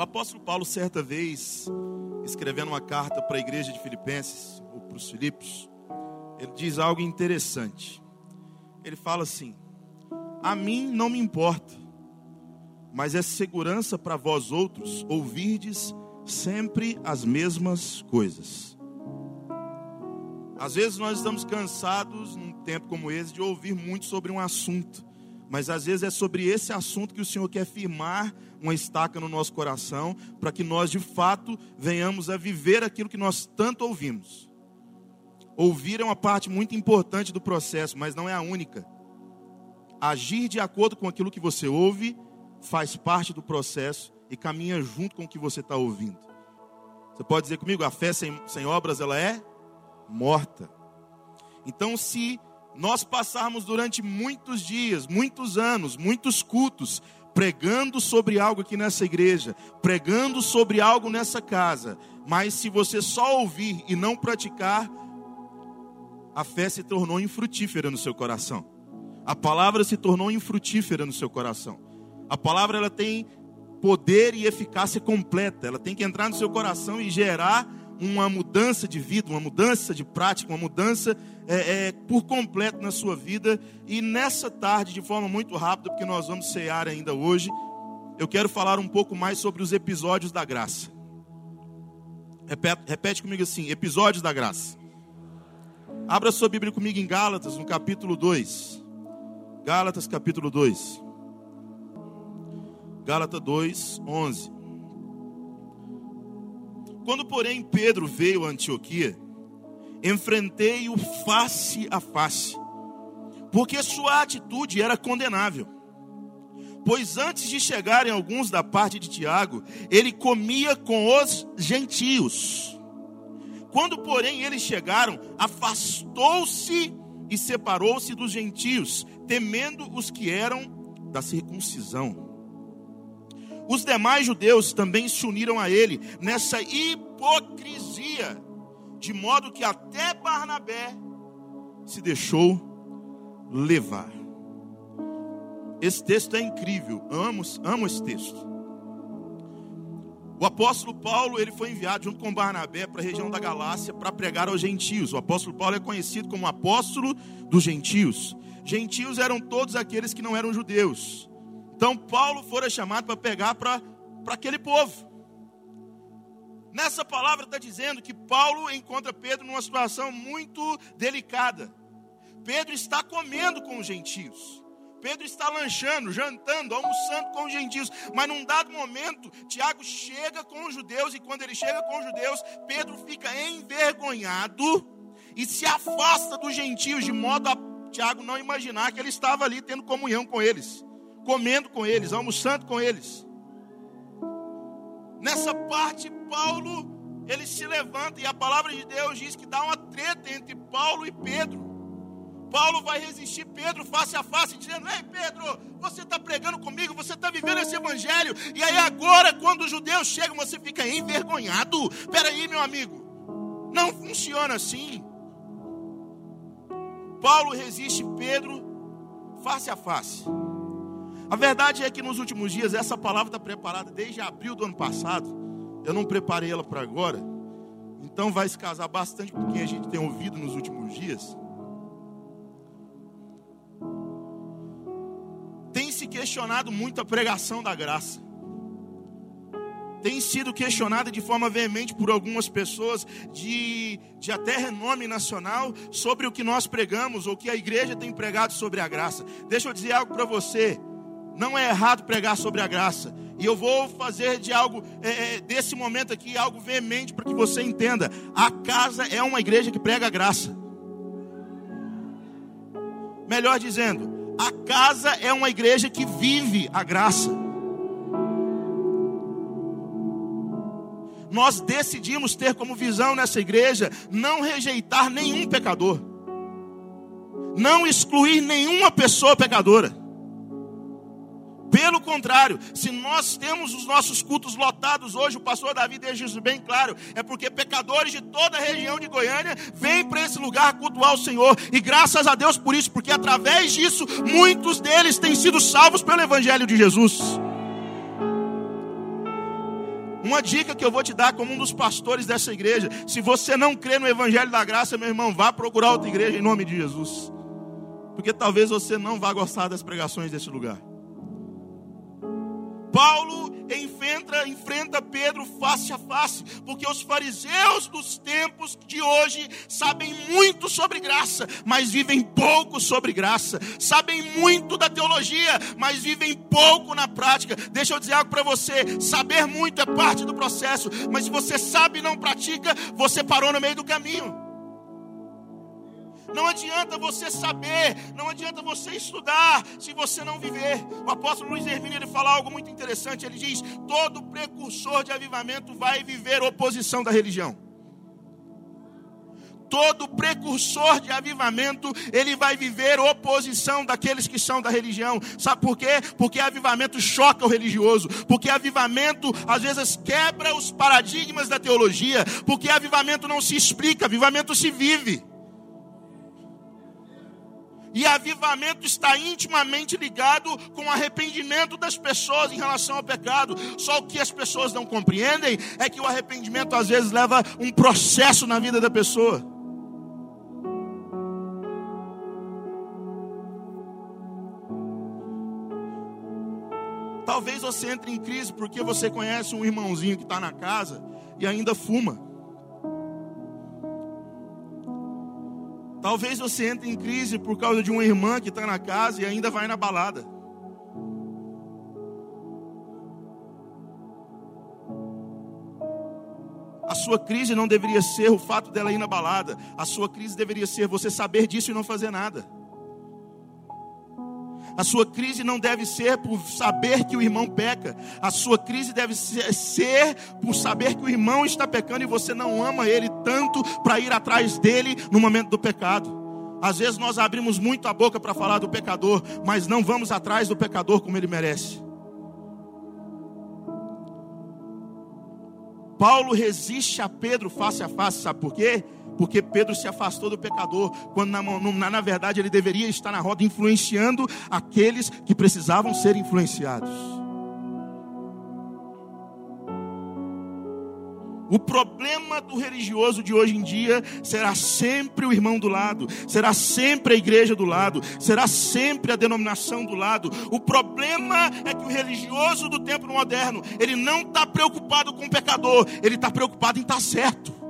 O apóstolo Paulo, certa vez, escrevendo uma carta para a igreja de Filipenses, ou para os Filipos, ele diz algo interessante. Ele fala assim: A mim não me importa, mas é segurança para vós outros ouvirdes sempre as mesmas coisas. Às vezes nós estamos cansados, num tempo como esse, de ouvir muito sobre um assunto, mas às vezes é sobre esse assunto que o Senhor quer firmar uma estaca no nosso coração, para que nós de fato venhamos a viver aquilo que nós tanto ouvimos. Ouvir é uma parte muito importante do processo, mas não é a única. Agir de acordo com aquilo que você ouve faz parte do processo e caminha junto com o que você está ouvindo. Você pode dizer comigo, a fé sem, sem obras ela é morta. Então, se nós passarmos durante muitos dias, muitos anos, muitos cultos, pregando sobre algo aqui nessa igreja, pregando sobre algo nessa casa, mas se você só ouvir e não praticar, a fé se tornou infrutífera no seu coração. A palavra se tornou infrutífera no seu coração. A palavra ela tem poder e eficácia completa. Ela tem que entrar no seu coração e gerar uma mudança de vida, uma mudança de prática, uma mudança é, é, por completo na sua vida. E nessa tarde, de forma muito rápida, porque nós vamos cear ainda hoje, eu quero falar um pouco mais sobre os episódios da graça. Repete, repete comigo assim: episódios da graça. Abra sua Bíblia comigo em Gálatas, no capítulo 2. Gálatas, capítulo 2. Gálatas 2, 11. Quando, porém, Pedro veio a Antioquia, enfrentei-o face a face, porque sua atitude era condenável. Pois antes de chegarem alguns da parte de Tiago, ele comia com os gentios. Quando, porém, eles chegaram, afastou-se e separou-se dos gentios, temendo os que eram da circuncisão. Os demais judeus também se uniram a ele nessa hipocrisia, de modo que até Barnabé se deixou levar. Esse texto é incrível, amo, amo esse texto. O apóstolo Paulo, ele foi enviado junto com Barnabé para a região da Galácia para pregar aos gentios. O apóstolo Paulo é conhecido como apóstolo dos gentios. Gentios eram todos aqueles que não eram judeus. Então Paulo fora chamado para pegar para aquele povo. Nessa palavra está dizendo que Paulo encontra Pedro numa situação muito delicada. Pedro está comendo com os gentios. Pedro está lanchando, jantando, almoçando com os gentios. Mas num dado momento, Tiago chega com os judeus. E quando ele chega com os judeus, Pedro fica envergonhado e se afasta dos gentios, de modo a Tiago não imaginar que ele estava ali tendo comunhão com eles comendo com eles, almoçando com eles. Nessa parte, Paulo, ele se levanta e a palavra de Deus diz que dá uma treta entre Paulo e Pedro. Paulo vai resistir Pedro face a face, dizendo: Ei Pedro, você está pregando comigo, você está vivendo esse evangelho, e aí agora, quando os judeus chegam, você fica envergonhado. Peraí, meu amigo, não funciona assim. Paulo resiste Pedro face a face. A verdade é que nos últimos dias essa palavra está preparada desde abril do ano passado. Eu não preparei ela para agora. Então vai se casar bastante com o que a gente tem ouvido nos últimos dias. Tem se questionado muito a pregação da graça. Tem sido questionada de forma veemente por algumas pessoas de, de até renome nacional sobre o que nós pregamos ou que a igreja tem pregado sobre a graça. Deixa eu dizer algo para você. Não é errado pregar sobre a graça. E eu vou fazer de algo, é, é, desse momento aqui, algo veemente para que você entenda. A casa é uma igreja que prega a graça. Melhor dizendo, a casa é uma igreja que vive a graça. Nós decidimos ter como visão nessa igreja não rejeitar nenhum pecador, não excluir nenhuma pessoa pecadora. Pelo contrário, se nós temos os nossos cultos lotados hoje, o pastor Davi deixa isso bem claro, é porque pecadores de toda a região de Goiânia vêm para esse lugar cultuar o Senhor, e graças a Deus por isso, porque através disso, muitos deles têm sido salvos pelo Evangelho de Jesus. Uma dica que eu vou te dar como um dos pastores dessa igreja: se você não crê no Evangelho da Graça, meu irmão, vá procurar outra igreja em nome de Jesus. Porque talvez você não vá gostar das pregações desse lugar. Paulo enfrenta, enfrenta Pedro face a face, porque os fariseus dos tempos de hoje sabem muito sobre graça, mas vivem pouco sobre graça, sabem muito da teologia, mas vivem pouco na prática. Deixa eu dizer algo para você: saber muito é parte do processo, mas se você sabe e não pratica, você parou no meio do caminho. Não adianta você saber, não adianta você estudar, se você não viver. O apóstolo Luiz Hermínio ele fala algo muito interessante. Ele diz: todo precursor de avivamento vai viver oposição da religião. Todo precursor de avivamento, ele vai viver oposição daqueles que são da religião. Sabe por quê? Porque avivamento choca o religioso. Porque avivamento, às vezes, quebra os paradigmas da teologia. Porque avivamento não se explica, avivamento se vive. E avivamento está intimamente ligado com o arrependimento das pessoas em relação ao pecado. Só o que as pessoas não compreendem é que o arrependimento às vezes leva um processo na vida da pessoa. Talvez você entre em crise porque você conhece um irmãozinho que está na casa e ainda fuma. Talvez você entre em crise por causa de uma irmã que está na casa e ainda vai na balada. A sua crise não deveria ser o fato dela ir na balada. A sua crise deveria ser você saber disso e não fazer nada. A sua crise não deve ser por saber que o irmão peca. A sua crise deve ser por saber que o irmão está pecando e você não ama ele tanto para ir atrás dele no momento do pecado. Às vezes nós abrimos muito a boca para falar do pecador, mas não vamos atrás do pecador como ele merece. Paulo resiste a Pedro face a face, sabe por quê? porque Pedro se afastou do pecador, quando na, na, na verdade ele deveria estar na roda influenciando aqueles que precisavam ser influenciados. O problema do religioso de hoje em dia será sempre o irmão do lado, será sempre a igreja do lado, será sempre a denominação do lado. O problema é que o religioso do tempo moderno, ele não está preocupado com o pecador, ele está preocupado em estar tá certo.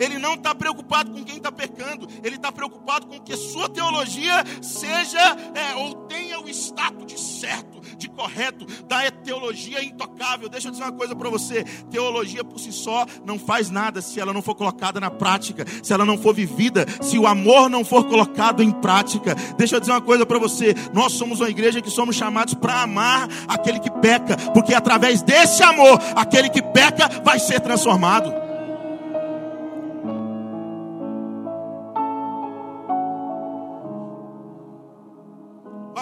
Ele não está preocupado com quem está pecando, ele está preocupado com que sua teologia seja é, ou tenha o status de certo, de correto, da teologia intocável. Deixa eu dizer uma coisa para você: teologia por si só não faz nada se ela não for colocada na prática, se ela não for vivida, se o amor não for colocado em prática. Deixa eu dizer uma coisa para você: nós somos uma igreja que somos chamados para amar aquele que peca, porque através desse amor, aquele que peca vai ser transformado.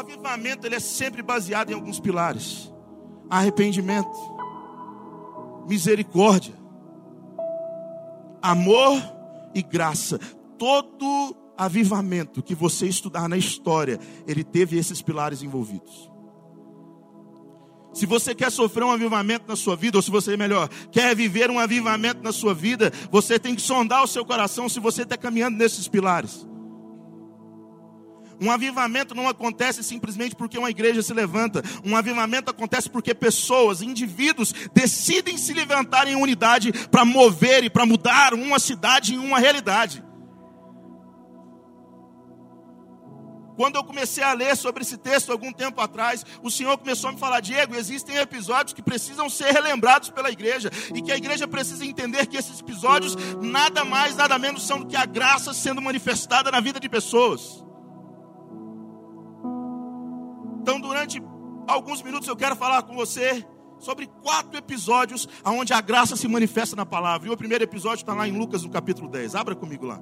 Avivamento ele é sempre baseado em alguns pilares: arrependimento, misericórdia, amor e graça. Todo avivamento que você estudar na história, ele teve esses pilares envolvidos. Se você quer sofrer um avivamento na sua vida, ou se você, melhor, quer viver um avivamento na sua vida, você tem que sondar o seu coração se você está caminhando nesses pilares. Um avivamento não acontece simplesmente porque uma igreja se levanta. Um avivamento acontece porque pessoas, indivíduos, decidem se levantar em unidade para mover e para mudar uma cidade em uma realidade. Quando eu comecei a ler sobre esse texto algum tempo atrás, o Senhor começou a me falar: Diego, existem episódios que precisam ser relembrados pela igreja, e que a igreja precisa entender que esses episódios nada mais, nada menos são do que a graça sendo manifestada na vida de pessoas. Então, durante alguns minutos, eu quero falar com você sobre quatro episódios onde a graça se manifesta na palavra. E o primeiro episódio está lá em Lucas, no capítulo 10. Abra comigo lá.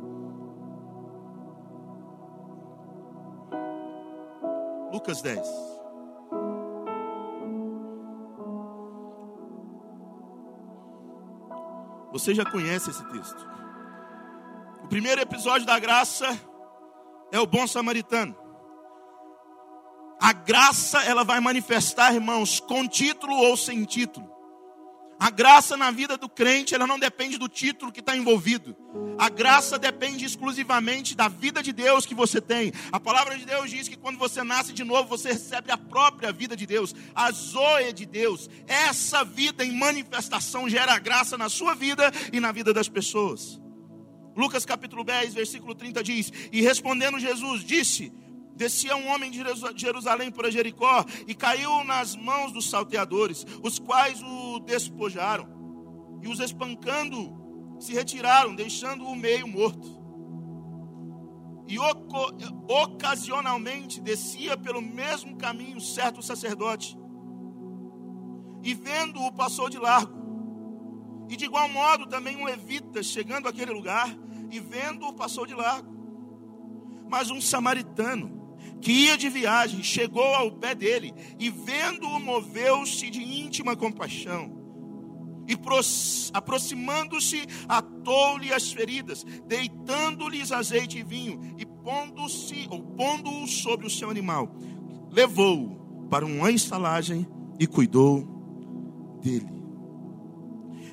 Lucas 10. Você já conhece esse texto. O primeiro episódio da graça é o bom samaritano. A graça, ela vai manifestar, irmãos, com título ou sem título. A graça na vida do crente, ela não depende do título que está envolvido. A graça depende exclusivamente da vida de Deus que você tem. A palavra de Deus diz que quando você nasce de novo, você recebe a própria vida de Deus, a zoe de Deus. Essa vida em manifestação gera graça na sua vida e na vida das pessoas. Lucas capítulo 10, versículo 30 diz: E respondendo Jesus, disse: Descia um homem de Jerusalém para Jericó e caiu nas mãos dos salteadores, os quais o despojaram e os espancando se retiraram, deixando-o meio morto. E ocasionalmente descia pelo mesmo caminho certo sacerdote, e vendo-o passou de largo. E de igual modo também um levita, chegando àquele lugar, e vendo-o passou de largo. Mas um samaritano, que ia de viagem, chegou ao pé dele e, vendo-o, moveu-se de íntima compaixão. E aproximando-se, atou-lhe as feridas, deitando-lhes azeite e vinho, e pondo-se, ou pondo-o sobre o seu animal, levou-o para uma estalagem e cuidou dele.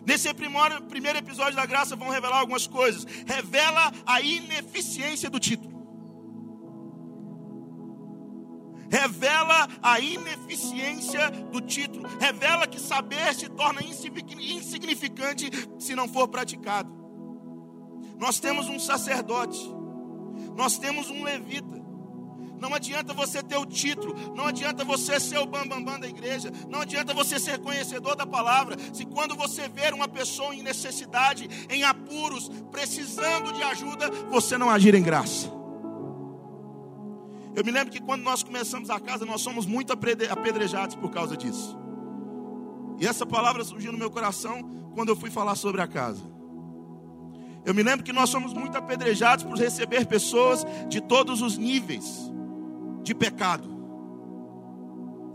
Nesse primeiro episódio da graça, vão revelar algumas coisas. Revela a ineficiência do título. Revela a ineficiência do título, revela que saber se torna insignificante se não for praticado. Nós temos um sacerdote, nós temos um levita. Não adianta você ter o título, não adianta você ser o bambambam bam, bam da igreja, não adianta você ser conhecedor da palavra, se quando você ver uma pessoa em necessidade, em apuros, precisando de ajuda, você não agir em graça. Eu me lembro que quando nós começamos a casa, nós somos muito apedrejados por causa disso. E essa palavra surgiu no meu coração quando eu fui falar sobre a casa. Eu me lembro que nós somos muito apedrejados por receber pessoas de todos os níveis de pecado.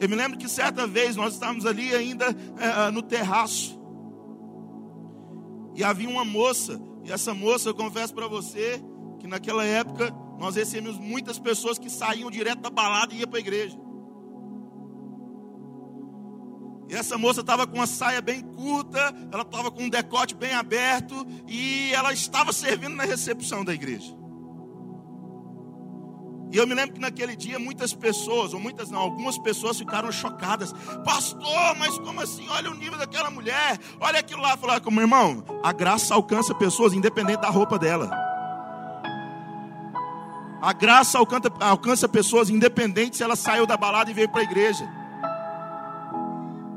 Eu me lembro que certa vez nós estávamos ali ainda é, no terraço. E havia uma moça, e essa moça, eu confesso para você, que naquela época nós recebemos muitas pessoas que saíam direto da balada e iam para a igreja. E essa moça estava com uma saia bem curta, ela estava com um decote bem aberto e ela estava servindo na recepção da igreja. E eu me lembro que naquele dia muitas pessoas, ou muitas não, algumas pessoas ficaram chocadas. Pastor, mas como assim? Olha o nível daquela mulher, olha aquilo lá. Falar como irmão, a graça alcança pessoas independente da roupa dela. A graça alcança, alcança pessoas independentes se ela saiu da balada e veio para a igreja.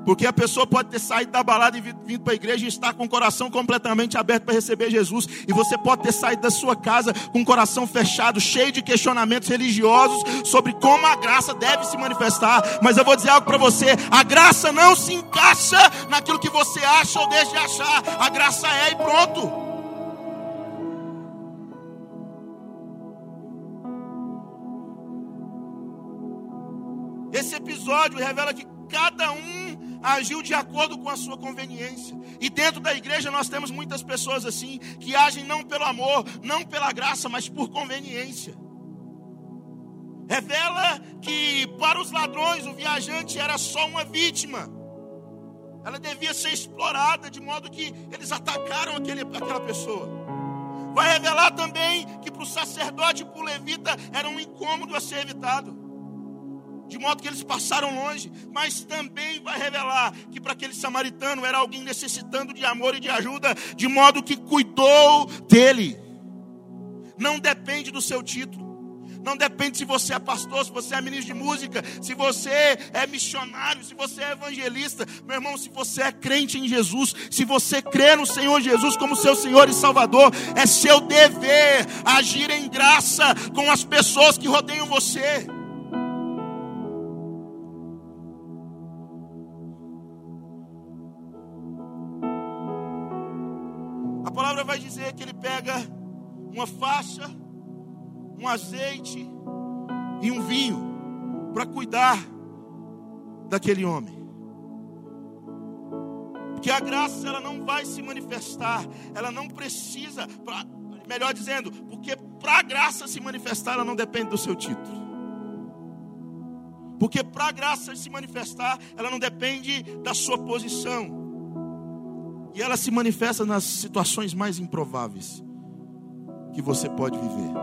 Porque a pessoa pode ter saído da balada e vindo para a igreja e estar com o coração completamente aberto para receber Jesus. E você pode ter saído da sua casa com o coração fechado, cheio de questionamentos religiosos sobre como a graça deve se manifestar. Mas eu vou dizer algo para você: a graça não se encaixa naquilo que você acha ou deixa de achar. A graça é e pronto. Episódio revela que cada um agiu de acordo com a sua conveniência. E dentro da igreja nós temos muitas pessoas assim, que agem não pelo amor, não pela graça, mas por conveniência. Revela que para os ladrões o viajante era só uma vítima. Ela devia ser explorada de modo que eles atacaram aquele, aquela pessoa. Vai revelar também que para o sacerdote e para o levita era um incômodo a ser evitado de modo que eles passaram longe, mas também vai revelar que para aquele samaritano era alguém necessitando de amor e de ajuda, de modo que cuidou dele. Não depende do seu título. Não depende se você é pastor, se você é ministro de música, se você é missionário, se você é evangelista. Meu irmão, se você é crente em Jesus, se você crê no Senhor Jesus como seu Senhor e Salvador, é seu dever agir em graça com as pessoas que rodeiam você. Vai dizer que ele pega uma faixa, um azeite e um vinho para cuidar daquele homem. Porque a graça ela não vai se manifestar, ela não precisa, pra, melhor dizendo, porque para a graça se manifestar ela não depende do seu título. Porque para a graça se manifestar, ela não depende da sua posição. E ela se manifesta nas situações mais improváveis que você pode viver.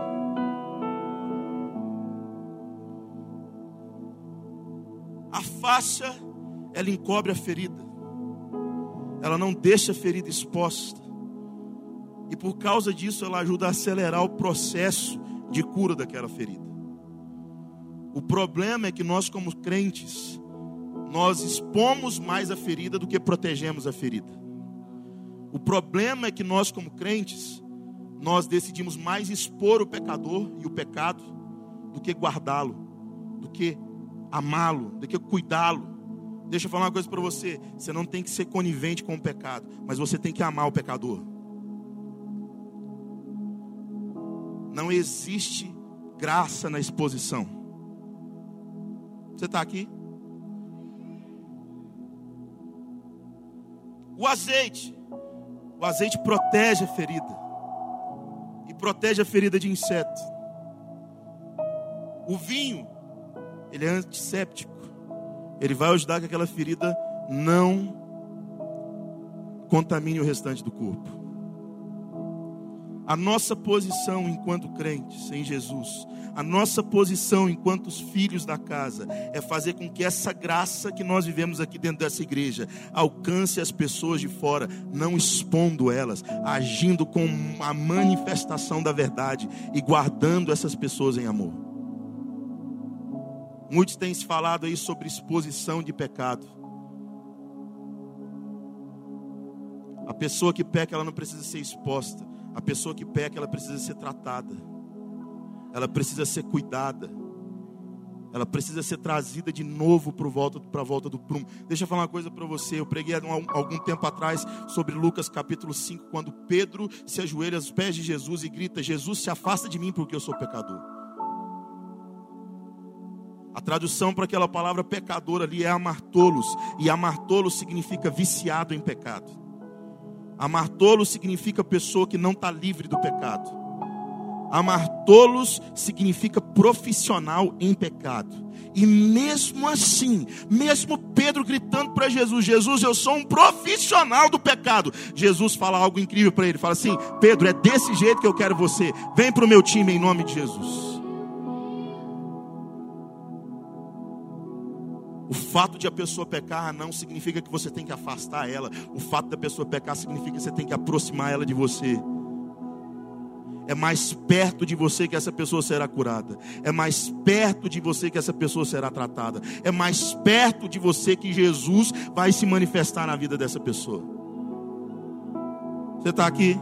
A faixa, ela encobre a ferida. Ela não deixa a ferida exposta. E por causa disso, ela ajuda a acelerar o processo de cura daquela ferida. O problema é que nós, como crentes, nós expomos mais a ferida do que protegemos a ferida. O problema é que nós, como crentes, nós decidimos mais expor o pecador e o pecado do que guardá-lo, do que amá-lo, do que cuidá-lo. Deixa eu falar uma coisa para você: você não tem que ser conivente com o pecado, mas você tem que amar o pecador. Não existe graça na exposição. Você está aqui? O azeite. O azeite protege a ferida. E protege a ferida de inseto. O vinho, ele é antisséptico. Ele vai ajudar que aquela ferida não contamine o restante do corpo. A nossa posição enquanto crentes em Jesus, a nossa posição enquanto os filhos da casa, é fazer com que essa graça que nós vivemos aqui dentro dessa igreja alcance as pessoas de fora, não expondo elas, agindo com a manifestação da verdade e guardando essas pessoas em amor. Muitos têm se falado aí sobre exposição de pecado. A pessoa que peca, ela não precisa ser exposta a pessoa que peca, ela precisa ser tratada. Ela precisa ser cuidada. Ela precisa ser trazida de novo para volta, a volta do prumo. Deixa eu falar uma coisa para você. Eu preguei há algum tempo atrás sobre Lucas capítulo 5, quando Pedro se ajoelha aos pés de Jesus e grita: Jesus, se afasta de mim porque eu sou pecador. A tradução para aquela palavra pecador ali é amartolos, e amartolos significa viciado em pecado. Amar tolos significa pessoa que não está livre do pecado. Amar tolos significa profissional em pecado. E mesmo assim, mesmo Pedro gritando para Jesus: Jesus, eu sou um profissional do pecado. Jesus fala algo incrível para ele: fala assim, Pedro, é desse jeito que eu quero você. Vem para o meu time em nome de Jesus. O fato de a pessoa pecar não significa que você tem que afastar ela. O fato da pessoa pecar significa que você tem que aproximar ela de você. É mais perto de você que essa pessoa será curada. É mais perto de você que essa pessoa será tratada. É mais perto de você que Jesus vai se manifestar na vida dessa pessoa. Você está aqui?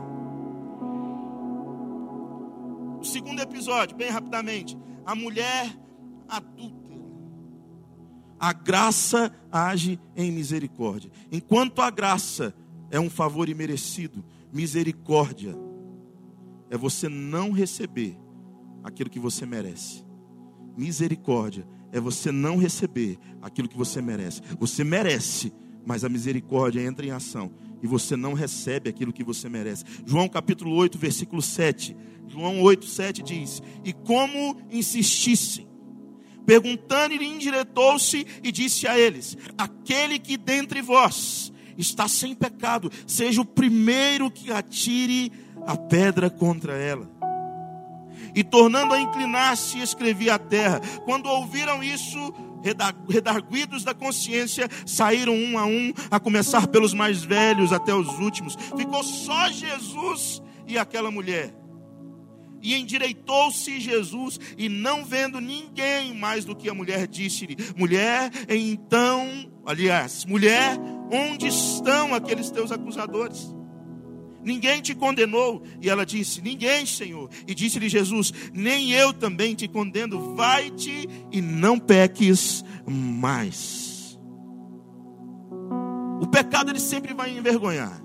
O segundo episódio, bem rapidamente. A mulher adulta a graça age em misericórdia. Enquanto a graça é um favor imerecido, misericórdia é você não receber aquilo que você merece. Misericórdia é você não receber aquilo que você merece. Você merece, mas a misericórdia entra em ação e você não recebe aquilo que você merece. João capítulo 8, versículo 7. João 8, 7 diz: E como insistissem Perguntando, ele endireitou-se e disse a eles: Aquele que dentre vós está sem pecado, seja o primeiro que atire a pedra contra ela. E tornando a inclinar-se, escrevia a terra. Quando ouviram isso, redarguidos da consciência, saíram um a um, a começar pelos mais velhos até os últimos. Ficou só Jesus e aquela mulher. E endireitou-se Jesus, e não vendo ninguém mais do que a mulher, disse-lhe: Mulher, então, aliás, mulher, onde estão aqueles teus acusadores? Ninguém te condenou? E ela disse: Ninguém, Senhor. E disse-lhe Jesus: Nem eu também te condeno. Vai-te e não peques mais. O pecado ele sempre vai envergonhar.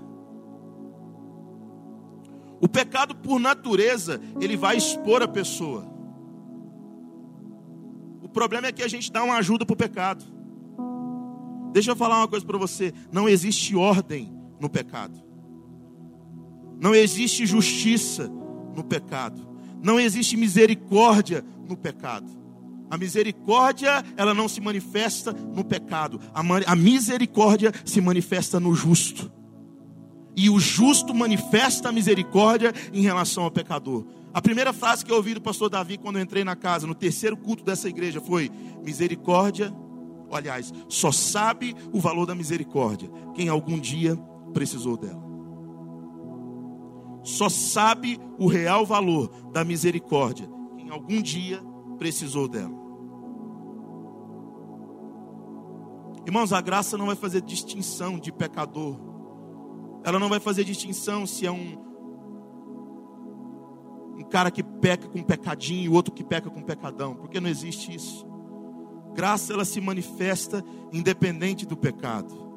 O pecado, por natureza, ele vai expor a pessoa. O problema é que a gente dá uma ajuda para o pecado. Deixa eu falar uma coisa para você: não existe ordem no pecado, não existe justiça no pecado, não existe misericórdia no pecado. A misericórdia, ela não se manifesta no pecado. A, misericórdia se manifesta no justo. E o justo manifesta a misericórdia em relação ao pecador. A primeira frase que eu ouvi do pastor Davi quando eu entrei na casa, no terceiro culto dessa igreja, foi: misericórdia, aliás, só sabe o valor da misericórdia quem algum dia precisou dela. Só sabe o real valor da misericórdia quem algum dia precisou dela. Irmãos, a graça não vai fazer distinção de pecador. Ela não vai fazer distinção se é um, um cara que peca com pecadinho e outro que peca com pecadão, porque não existe isso. Graça ela se manifesta independente do pecado.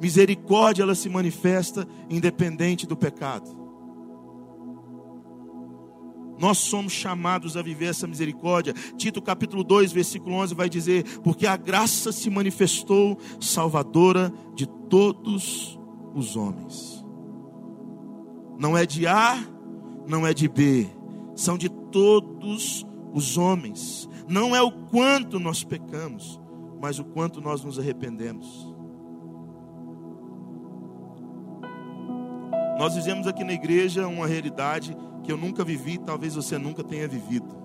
Misericórdia ela se manifesta independente do pecado. Nós somos chamados a viver essa misericórdia. Tito capítulo 2, versículo 11 vai dizer: Porque a graça se manifestou salvadora de todos os homens. Não é de A, não é de B, são de todos os homens. Não é o quanto nós pecamos, mas o quanto nós nos arrependemos. Nós vivemos aqui na igreja uma realidade que eu nunca vivi, talvez você nunca tenha vivido.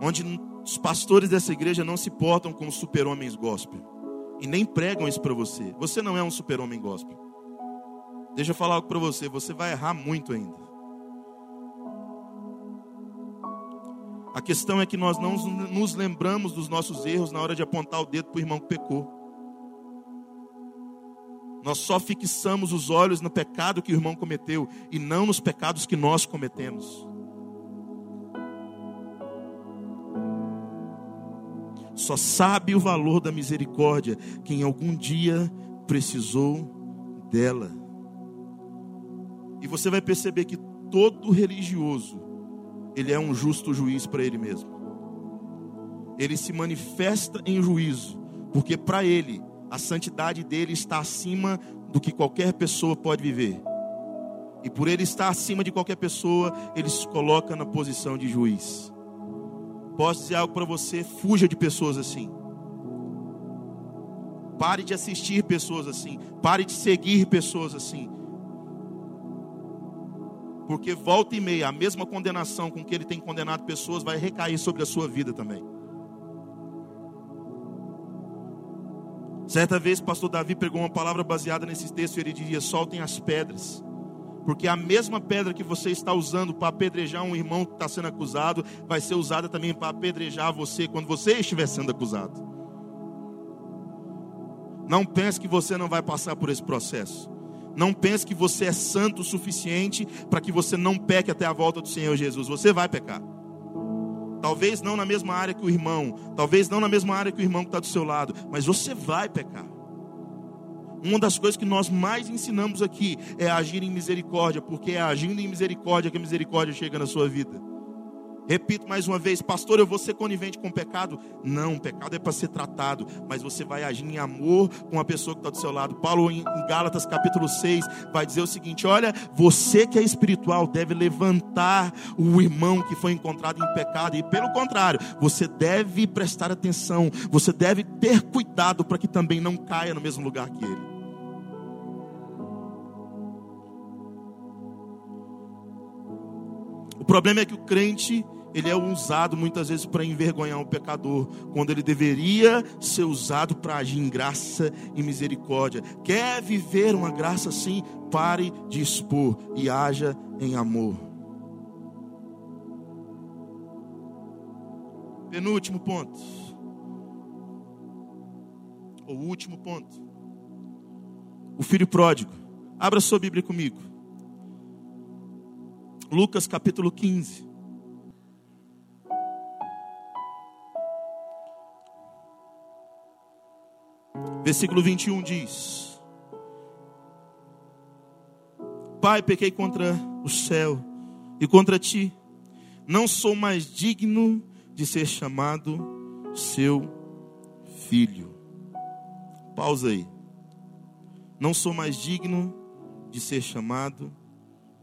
Onde os pastores dessa igreja não se portam como super-homens gospel. E nem pregam isso para você. Você não é um super-homem gospel. Deixa eu falar algo para você, você vai errar muito ainda. A questão é que nós não nos lembramos dos nossos erros na hora de apontar o dedo para o irmão que pecou. Nós só fixamos os olhos no pecado que o irmão cometeu e não nos pecados que nós cometemos. Só sabe o valor da misericórdia quem algum dia precisou dela. E você vai perceber que todo religioso, ele é um justo juiz para ele mesmo. Ele se manifesta em juízo, porque para ele a santidade dele está acima do que qualquer pessoa pode viver. E por ele estar acima de qualquer pessoa, ele se coloca na posição de juiz. Posso dizer algo para você? Fuja de pessoas assim. Pare de assistir pessoas assim. Pare de seguir pessoas assim. Porque volta e meia, a mesma condenação com que ele tem condenado pessoas vai recair sobre a sua vida também. Certa vez, pastor Davi pegou uma palavra baseada nesse texto e ele dizia: soltem as pedras. Porque a mesma pedra que você está usando para apedrejar um irmão que está sendo acusado, vai ser usada também para apedrejar você quando você estiver sendo acusado. Não pense que você não vai passar por esse processo. Não pense que você é santo o suficiente para que você não peque até a volta do Senhor Jesus. Você vai pecar. Talvez não na mesma área que o irmão, talvez não na mesma área que o irmão que está do seu lado, mas você vai pecar. Uma das coisas que nós mais ensinamos aqui é agir em misericórdia, porque é agindo em misericórdia que a misericórdia chega na sua vida. Repito mais uma vez, pastor, eu vou ser conivente com o pecado? Não, o pecado é para ser tratado, mas você vai agir em amor com a pessoa que está do seu lado. Paulo, em Gálatas capítulo 6, vai dizer o seguinte: olha, você que é espiritual deve levantar o irmão que foi encontrado em pecado, e pelo contrário, você deve prestar atenção, você deve ter cuidado para que também não caia no mesmo lugar que ele. Problema é que o crente ele é usado muitas vezes para envergonhar o pecador, quando ele deveria ser usado para agir em graça e misericórdia. Quer viver uma graça assim? Pare de expor e haja em amor. Penúltimo ponto. O último ponto. O filho pródigo. Abra sua Bíblia comigo. Lucas capítulo 15. Versículo 21 diz: Pai, pequei contra o céu e contra ti, não sou mais digno de ser chamado seu filho. Pausa aí. Não sou mais digno de ser chamado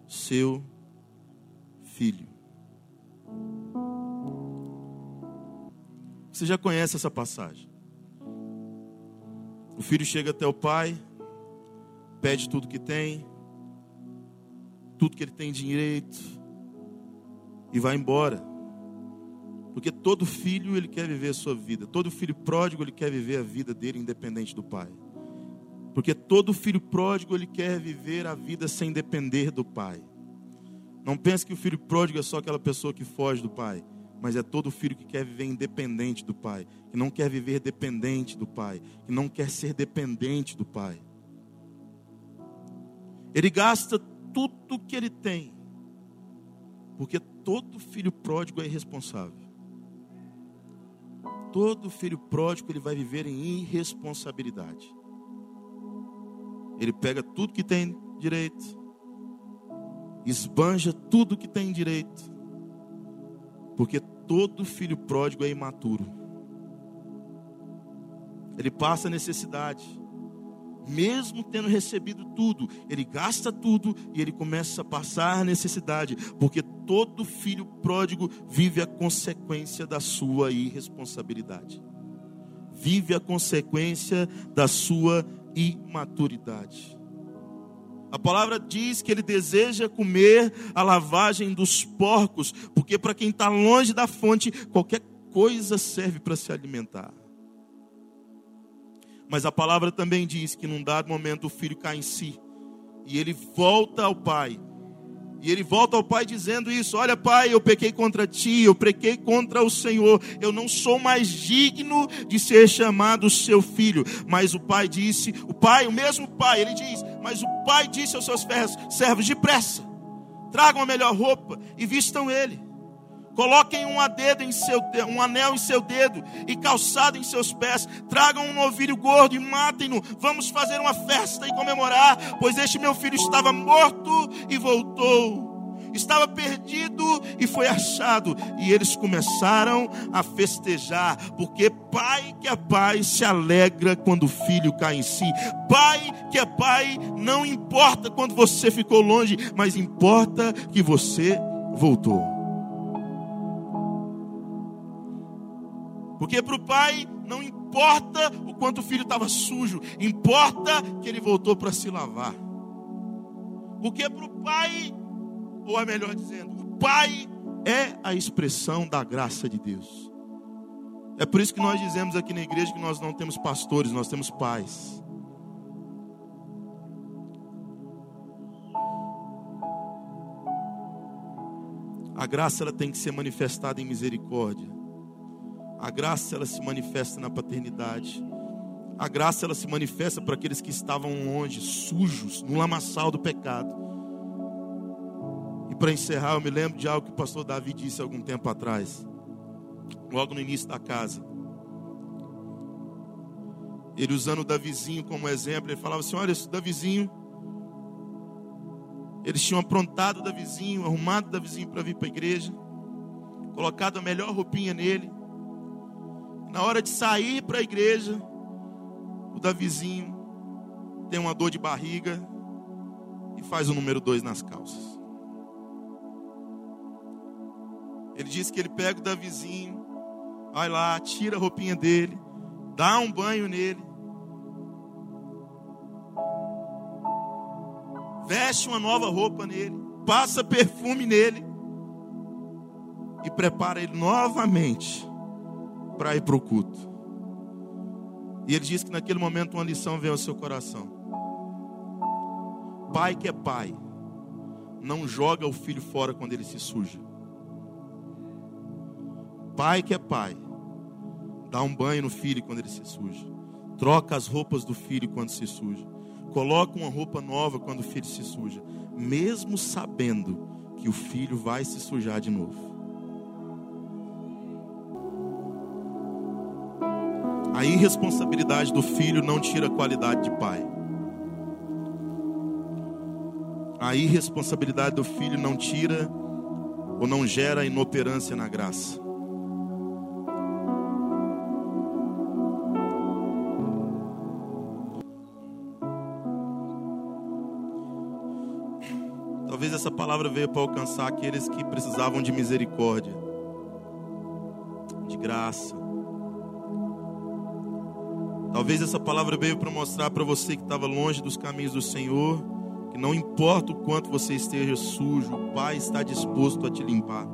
seu filho. Você já conhece essa passagem. O filho chega até o pai, pede tudo que tem, tudo que ele tem direito, e vai embora. Porque todo filho ele quer viver a sua vida. Todo filho pródigo ele quer viver a vida dele independente do pai. Porque todo filho pródigo ele quer viver a vida sem depender do pai. Não pense que o filho pródigo é só aquela pessoa que foge do pai, mas é todo filho que quer viver independente do pai, que não quer viver dependente do pai, que não quer ser dependente do pai. Ele gasta tudo que ele tem, porque todo filho pródigo é irresponsável. Todo filho pródigo ele vai viver em irresponsabilidade. Ele pega tudo que tem direito, esbanja tudo que tem direito, porque todo filho pródigo é imaturo. Ele passa necessidade, mesmo tendo recebido tudo, ele gasta tudo e ele começa a passar necessidade, porque todo filho pródigo vive a consequência da sua irresponsabilidade, vive a consequência da sua imaturidade. A palavra diz que ele deseja comer a lavagem dos porcos, porque para quem está longe da fonte, qualquer coisa serve para se alimentar. Mas a palavra também diz que num dado momento o filho cai em si e ele volta ao pai. E ele volta ao pai dizendo isso: Olha, pai, eu pequei contra ti, eu pequei contra o Senhor, eu não sou mais digno de ser chamado seu filho. Mas o pai disse: O pai, o mesmo pai, ele diz: Mas o pai disse aos seus servos: Depressa, tragam a melhor roupa e vistam ele. Coloquem um, em seu, um anel em seu dedo e calçado em seus pés. Tragam um novilho gordo e matem-no. Vamos fazer uma festa e comemorar, pois este meu filho estava morto e voltou. Estava perdido e foi achado. E eles começaram a festejar, porque pai que é pai se alegra quando o filho cai em si. Pai que é pai não importa quando você ficou longe, mas importa que você voltou. Porque para o pai não importa o quanto o filho estava sujo, importa que ele voltou para se lavar. Porque para o pai, ou é melhor dizendo, o pai é a expressão da graça de Deus. É por isso que nós dizemos aqui na igreja que nós não temos pastores, nós temos pais. A graça ela tem que ser manifestada em misericórdia. A graça ela se manifesta na paternidade. A graça ela se manifesta para aqueles que estavam longe, sujos, no lamaçal do pecado. Para encerrar, eu me lembro de algo que o pastor Davi disse algum tempo atrás, logo no início da casa. Ele usando o Davizinho como exemplo, ele falava assim: Olha, esse Davizinho, eles tinham aprontado o Davizinho, arrumado o Davizinho para vir para a igreja, colocado a melhor roupinha nele, na hora de sair para a igreja, o Davizinho tem uma dor de barriga e faz o número dois nas calças. Ele diz que ele pega o Davizinho, vai lá, tira a roupinha dele, dá um banho nele, veste uma nova roupa nele, passa perfume nele e prepara ele novamente para ir para o culto. E ele diz que naquele momento uma lição veio ao seu coração. Pai que é pai, não joga o filho fora quando ele se suja. Pai que é pai, dá um banho no filho quando ele se suja. Troca as roupas do filho quando se suja. Coloca uma roupa nova quando o filho se suja, mesmo sabendo que o filho vai se sujar de novo. A irresponsabilidade do filho não tira a qualidade de pai. A irresponsabilidade do filho não tira ou não gera inoperância na graça. palavra veio para alcançar aqueles que precisavam de misericórdia, de graça. Talvez essa palavra veio para mostrar para você que estava longe dos caminhos do Senhor, que não importa o quanto você esteja sujo, o Pai está disposto a te limpar.